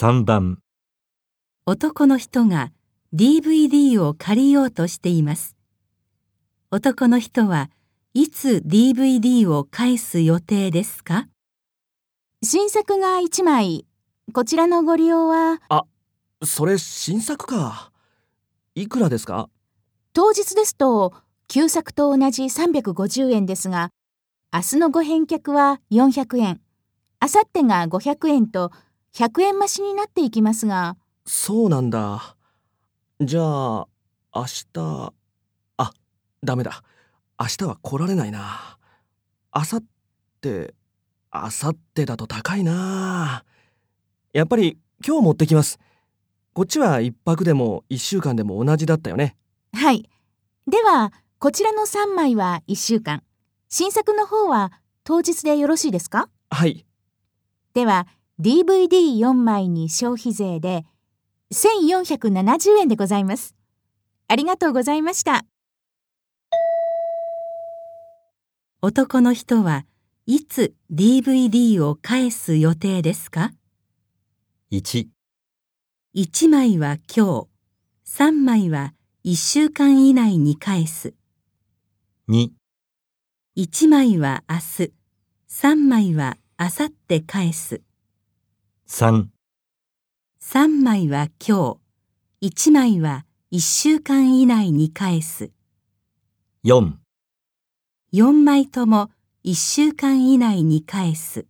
3番男の人が DVD を借りようとしています。男の人はいつ DVD を返す予定ですか？新作が1枚。こちらのご利用は、それ新作か。いくらですか？当日ですと、旧作と同じ350円ですが、明日のご返却は400円、明後日が500円と100円増しになっていきますが、そうなんだ。じゃあ、明日、あ、ダメだ。明日は来られないな。明後日、明後日だと高いな。やっぱり今日持ってきます。こっちは一泊でも一週間でも同じだったよね。はい。では、こちらの3枚は1週間、新作の方は当日でよろしいですか？はい。では、DVD4 枚に消費税で1470円でございます。ありがとうございました。男の人はいつ DVD を返す予定ですか？1 1枚は今日、3枚は1週間以内に返す。2 1枚は明日、3枚は明後日返す。3 3枚は今日、1枚は1週間以内に返す。4 4枚とも1週間以内に返す。